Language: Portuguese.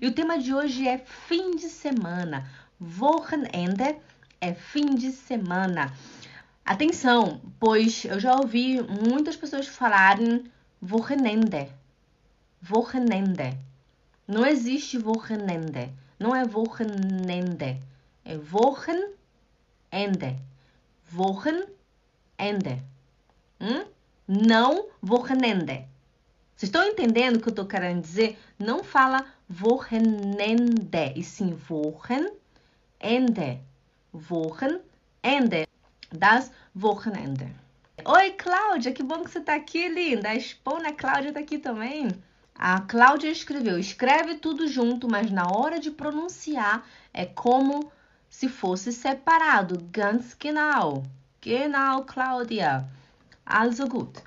E o tema de hoje é fim de semana. Wochenende é fim de semana. Atenção, pois eu já ouvi muitas pessoas falarem Wochenende. Wochenende. Não existe Wochenende. Não é Wochenende. É Wochenende. Wochenende. Hum? Não Wochenende. Vocês estão entendendo o que eu estou querendo dizer? Não fala Wochenende, e sim Wochenende. Wochenende. Das Wochenende. Oi, Cláudia, que bom que você está aqui, linda. A Espona Cláudia está aqui também. A Cláudia escreveu: escreve tudo junto, mas na hora de pronunciar é como se fosse separado. Ganz genau. Genau, Cláudia. Also gut.